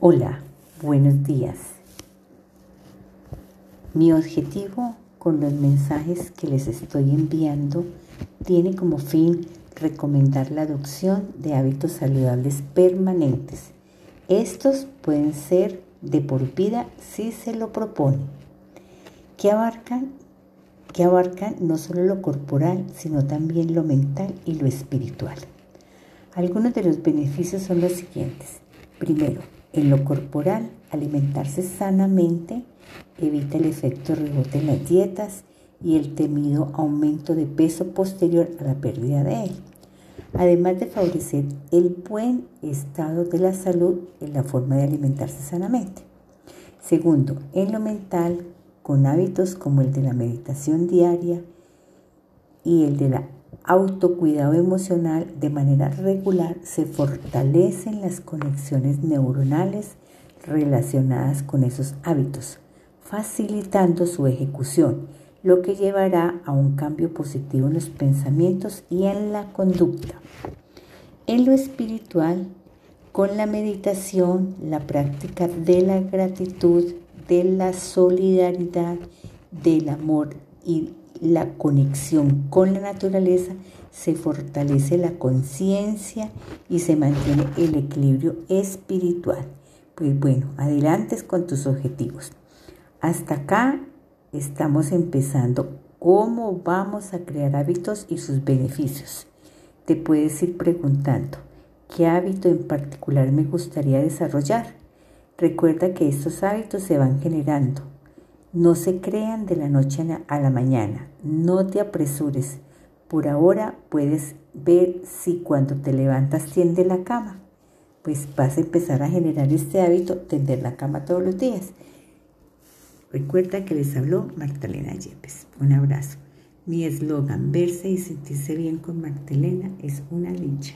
Hola, buenos días. Mi objetivo con los mensajes que les estoy enviando tiene como fin recomendar la adopción de hábitos saludables permanentes. Estos pueden ser de por vida si se lo propone, que abarcan, que no solo lo corporal, sino también lo mental y lo espiritual. Algunos de los beneficios son los siguientes. Primero, en lo corporal, alimentarse sanamente evita el efecto rebote en las dietas y el temido aumento de peso posterior a la pérdida de él, además de favorecer el buen estado de la salud en la forma de alimentarse sanamente. Segundo, en lo mental, con hábitos como el de la meditación diaria y el de la autocuidado emocional de manera regular se fortalecen las conexiones neuronales relacionadas con esos hábitos, facilitando su ejecución, lo que llevará a un cambio positivo en los pensamientos y en la conducta. En lo espiritual, con la meditación, la práctica de la gratitud, de la solidaridad, del amor y la conexión con la naturaleza, se fortalece la conciencia y se mantiene el equilibrio espiritual. Pues bueno, adelante con tus objetivos. Hasta acá estamos empezando cómo vamos a crear hábitos y sus beneficios. Te puedes ir preguntando, ¿qué hábito en particular me gustaría desarrollar? Recuerda que estos hábitos se van generando no se crean de la noche a la mañana. No te apresures. Por ahora puedes ver si cuando te levantas tiende la cama. Pues vas a empezar a generar este hábito, tender la cama todos los días. Recuerda que les habló Martelena Yepes. Un abrazo. Mi eslogan, verse y sentirse bien con Martelena es una dicha.